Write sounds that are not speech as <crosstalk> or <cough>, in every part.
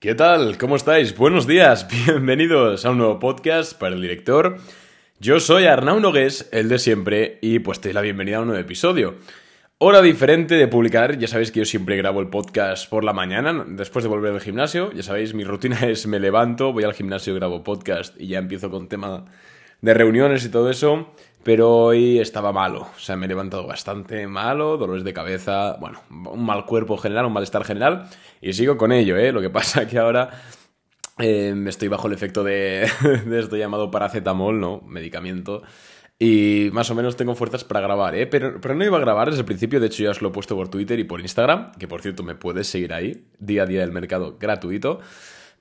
¿Qué tal? ¿Cómo estáis? Buenos días, <laughs> bienvenidos a un nuevo podcast para el director. Yo soy Arnau Nogués, el de siempre, y pues te doy la bienvenida a un nuevo episodio. Hora diferente de publicar, ya sabéis que yo siempre grabo el podcast por la mañana, después de volver al gimnasio, ya sabéis, mi rutina <laughs> es me levanto, voy al gimnasio, grabo podcast y ya empiezo con tema de reuniones y todo eso pero hoy estaba malo, o sea, me he levantado bastante malo, dolores de cabeza, bueno, un mal cuerpo general, un malestar general, y sigo con ello, ¿eh? Lo que <laughs> pasa que ahora eh, estoy bajo el efecto de, <laughs> de esto llamado paracetamol, ¿no? Medicamento. Y más o menos tengo fuerzas para grabar, ¿eh? Pero, pero no iba a grabar desde el principio, de hecho ya os lo he puesto por Twitter y por Instagram, que por cierto me puedes seguir ahí, día a día del mercado gratuito.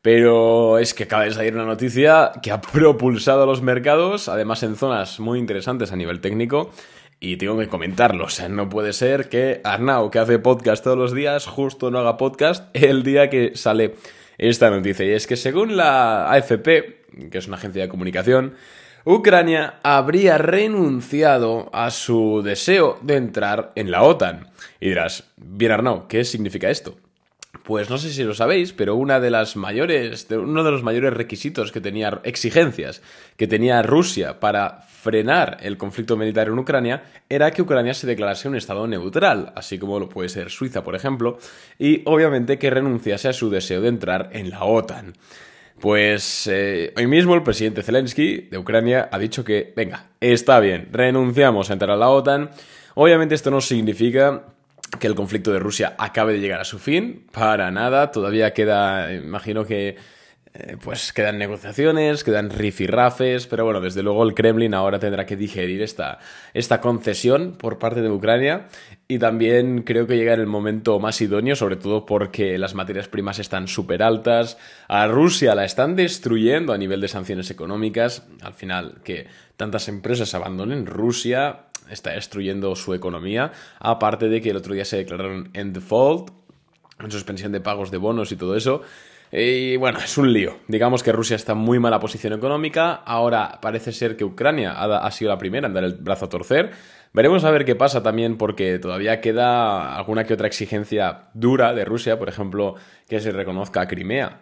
Pero es que acaba de salir una noticia que ha <laughs> propulsado a los mercados, además en zonas muy interesantes a nivel técnico, y tengo que comentarlo. O sea, no puede ser que Arnau, que hace podcast todos los días, justo no haga podcast el día que sale esta noticia. Y es que según la AFP, que es una agencia de comunicación, Ucrania habría renunciado a su deseo de entrar en la OTAN. Y dirás, bien Arnau, ¿qué significa esto? Pues no sé si lo sabéis, pero una de las mayores, uno de los mayores requisitos que tenía, exigencias que tenía Rusia para frenar el conflicto militar en Ucrania era que Ucrania se declarase un estado neutral, así como lo puede ser Suiza, por ejemplo, y obviamente que renunciase a su deseo de entrar en la OTAN. Pues eh, hoy mismo el presidente Zelensky de Ucrania ha dicho que, venga, está bien, renunciamos a entrar a la OTAN. Obviamente esto no significa que el conflicto de Rusia acabe de llegar a su fin, para nada, todavía queda, imagino que eh, pues quedan negociaciones, quedan rifirrafes, pero bueno, desde luego el Kremlin ahora tendrá que digerir esta, esta concesión por parte de Ucrania y también creo que llega en el momento más idóneo, sobre todo porque las materias primas están súper altas, a Rusia la están destruyendo a nivel de sanciones económicas, al final que tantas empresas abandonen Rusia está destruyendo su economía, aparte de que el otro día se declararon en default, en suspensión de pagos de bonos y todo eso. Y bueno, es un lío. Digamos que Rusia está en muy mala posición económica. Ahora parece ser que Ucrania ha, sido la primera en dar el brazo a torcer. Veremos a ver qué pasa también porque todavía queda alguna que otra exigencia dura de Rusia, por ejemplo, que se reconozca a Crimea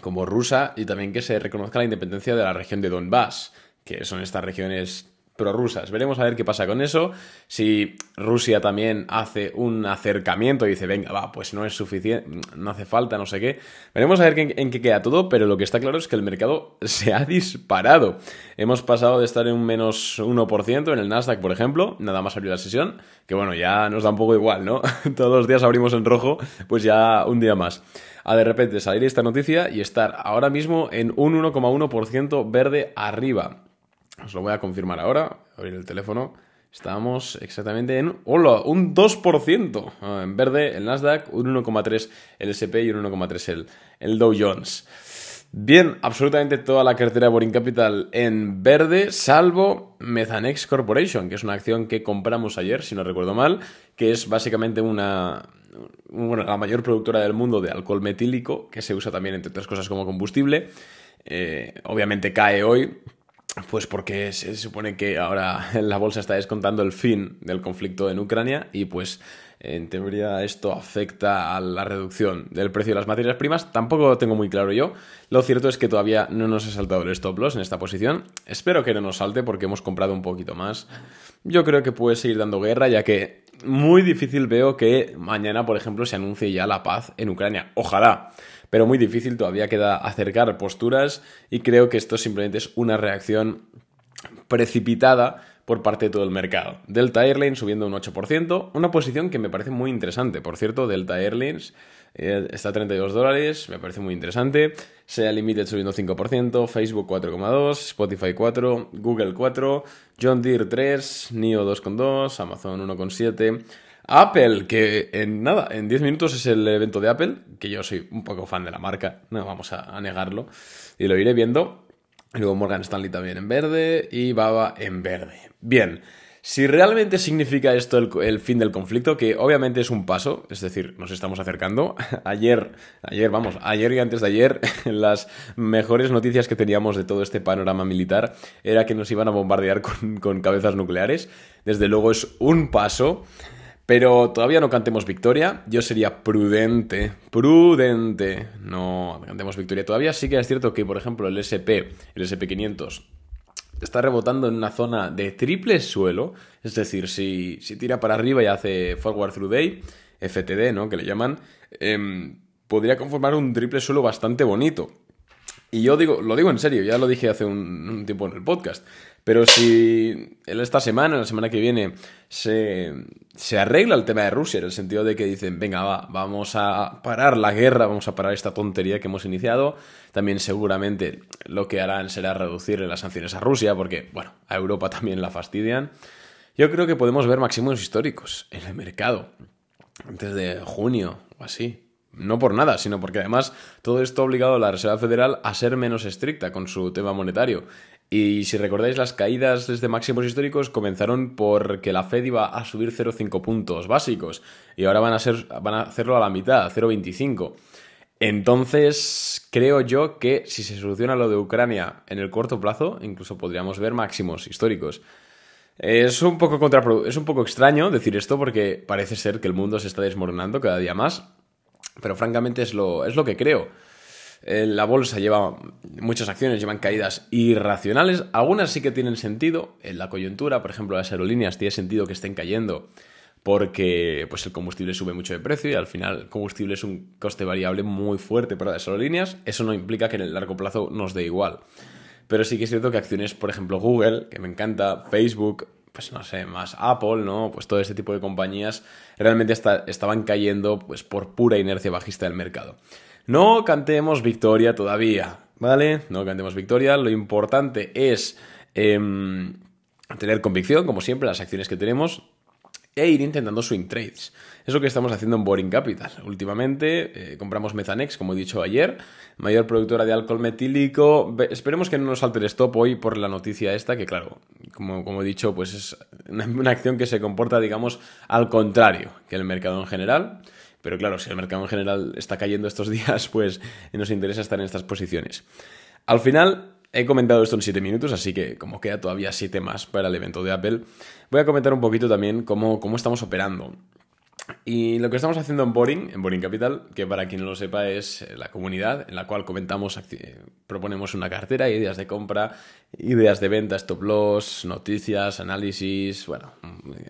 como rusa y también que se reconozca la independencia de la región de Donbass, que son estas regiones prorrusas. Veremos a ver qué pasa con eso. Si Rusia también hace un acercamiento y dice, venga, va, pues no es suficiente, no hace falta, no sé qué. Veremos a ver en, qué queda todo, pero lo que está claro es que el mercado <laughs> se ha disparado. Hemos pasado de estar en un menos 1% en el Nasdaq, por ejemplo, nada más abrir la sesión, que bueno, ya nos da un poco igual, ¿no? <laughs> Todos los días abrimos en rojo, pues ya un día más a de repente salir esta noticia y estar ahora mismo en un 1,1% verde arriba. Os lo voy a confirmar ahora. Abrir el teléfono. Estamos exactamente en hola, un 2%. Ah, en verde el Nasdaq, un 1,3 el SP y un 1,3 el, el Dow Jones. Bien, absolutamente toda la cartera Boring Capital en verde, salvo Methanex Corporation, que es una acción que compramos ayer, si no recuerdo mal, que es básicamente una, la mayor productora del mundo de alcohol metílico, que se usa también, entre otras cosas, como combustible. Eh, obviamente cae hoy, pues porque se supone que ahora <laughs> la bolsa está descontando el fin del conflicto en Ucrania y pues en teoría esto afecta a la reducción del precio de las materias primas. Tampoco lo tengo muy claro yo. Lo cierto es que todavía no nos ha saltado el stop loss en esta posición. Espero que no nos salte porque hemos comprado un poquito más. Yo creo que puede seguir dando guerra ya que muy difícil veo que mañana, por ejemplo, se anuncie ya la paz en Ucrania. Ojalá pero muy difícil, todavía queda acercar posturas y creo que esto simplemente es una reacción precipitada por parte de todo el mercado. Delta Airlines subiendo un 8%, una posición que me parece muy interesante. Por cierto, Delta Airlines eh, está a 32 dólares, me parece muy interesante. Sea Limited subiendo 5%, Facebook 4,2%, Spotify 4%, Google 4%, John Deere 3%, NIO 2,2%, Amazon 1,7%. Apple, que en nada, en 10 minutos es el evento de Apple, que yo soy un poco fan de la marca, no vamos a, negarlo, y lo iré viendo. Luego Morgan Stanley también en verde y Baba en verde. Bien, si realmente significa esto el, fin del conflicto, que obviamente es un paso, es decir, nos estamos acercando. <laughs> Ayer, ayer, vamos, ayer y antes de ayer, <laughs> las mejores noticias que teníamos de todo este panorama militar era que nos iban a bombardear con cabezas nucleares. Desde luego es un paso. Pero todavía no cantemos victoria. Yo sería prudente, prudente. No cantemos victoria todavía. Sí que es cierto que, por ejemplo, el SP, el SP500, está rebotando en una zona de triple suelo. Es decir, si, si tira para arriba y hace forward through day, FTD, ¿no? Que le llaman, em, podría conformar un triple suelo bastante bonito. Y yo digo, lo digo en serio, ya lo dije hace un tiempo en el podcast. Pero si esta semana, la semana que viene, se, arregla el tema de Rusia, en el sentido de que dicen, venga, va, vamos a parar la guerra, vamos a parar esta tontería que hemos iniciado, también seguramente lo que harán será reducir las sanciones a Rusia, porque, bueno, a Europa también la fastidian. Yo creo que podemos ver máximos históricos en el mercado, antes de junio o así. No por nada, sino porque además todo esto ha obligado a la Reserva Federal a ser menos estricta con su tema monetario. Y si recordáis, las caídas desde máximos históricos comenzaron porque la Fed iba a subir 0,5 puntos básicos y ahora van a, ser, van a hacerlo a la mitad, 0,25. Entonces, creo yo que si se soluciona lo de Ucrania en el corto plazo, incluso podríamos ver máximos históricos. Es un poco es un poco extraño decir esto porque parece ser que el mundo se está desmoronando cada día más, pero francamente es lo, es lo que creo. Eh, la bolsa lleva, muchas acciones llevan caídas irracionales, algunas sí que tienen sentido, en la coyuntura, por ejemplo, las aerolíneas tiene sentido que estén cayendo porque pues el combustible sube mucho de precio y al final el combustible es un coste variable muy fuerte para las aerolíneas, eso no implica que en el largo plazo nos dé igual. Pero sí que es cierto que acciones, por ejemplo, Google, que me encanta, Facebook, pues no sé, más Apple, ¿no? Pues todo este tipo de compañías realmente estaban cayendo pues por pura inercia bajista del mercado. No cantemos victoria todavía, ¿vale? No cantemos victoria. Lo importante es em, tener convicción, como siempre, las acciones que tenemos e ir intentando swing trades. Es lo que estamos haciendo en Boring Capital. Últimamente eh, compramos Methanex, como he dicho ayer, mayor productora de alcohol metílico. Esperemos que no nos salte el stop hoy por la noticia esta, que claro, como, como he dicho, pues es una acción que se comporta, digamos, al contrario que el mercado en general. Pero claro, si el mercado en general está cayendo estos <laughs> días, pues nos interesa estar en estas posiciones. Al final, he comentado esto en 7 minutos, así que como queda todavía 7 más para el evento de Apple, voy a comentar un poquito también cómo, cómo estamos operando. Y lo que estamos haciendo en Boring, en Boring Capital, que para quien no lo sepa es eh, la comunidad en la cual comentamos, proponemos una cartera, ideas de compra, ideas de venta, stop loss, noticias, análisis, bueno,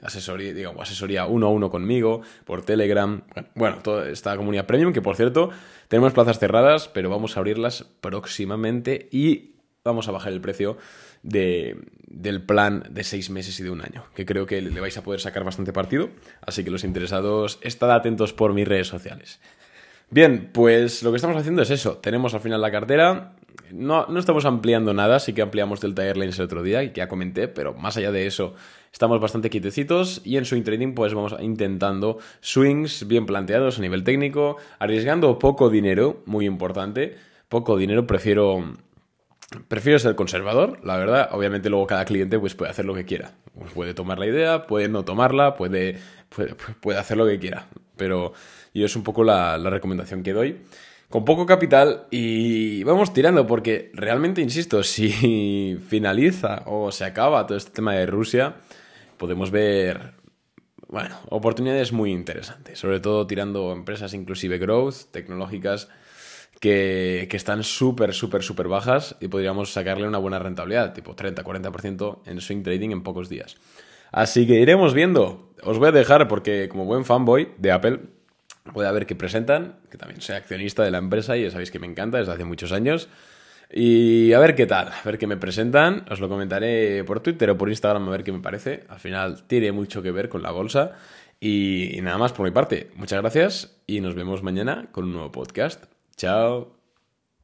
asesoría, digamos, asesoría uno a uno conmigo, por Telegram, bueno, toda esta comunidad premium, que por cierto, tenemos plazas cerradas, pero vamos a abrirlas próximamente y vamos a bajar el precio del plan de seis meses y de un año, que creo que le vais a poder sacar bastante partido, así que los interesados, estad atentos por mis redes sociales. Bien, pues lo que estamos haciendo es eso, tenemos al final la cartera, no, no estamos ampliando nada, sí que ampliamos Delta Airlines el otro día, y que ya comenté, pero más allá de eso, estamos bastante quietecitos y en swing trading pues vamos intentando swings bien planteados a nivel técnico, arriesgando poco dinero, muy importante, poco dinero, prefiero Prefiero ser conservador, la verdad. Obviamente luego cada cliente pues, puede hacer lo que quiera. Pues, puede tomar la idea, puede no tomarla, puede, puede, hacer lo que quiera. Pero yo es un poco la, recomendación que doy. Con poco capital y vamos tirando porque realmente, insisto, <laughs> si finaliza o se acaba todo este tema de Rusia, podemos ver, bueno, oportunidades muy interesantes. Sobre todo tirando empresas inclusive growth, tecnológicas que, están súper, súper, súper bajas y podríamos sacarle una buena rentabilidad, tipo 30-40% en swing trading en pocos días. Así que iremos viendo. Os voy a dejar porque como buen fanboy de Apple, voy a ver qué presentan, que también soy accionista de la empresa y ya sabéis que me encanta desde hace muchos años. Y a ver qué tal, a ver qué me presentan. Os lo comentaré por Twitter o por Instagram a ver qué me parece. Al final tiene mucho que ver con la bolsa. y nada más por mi parte. Muchas gracias y nos vemos mañana con un nuevo podcast. 教。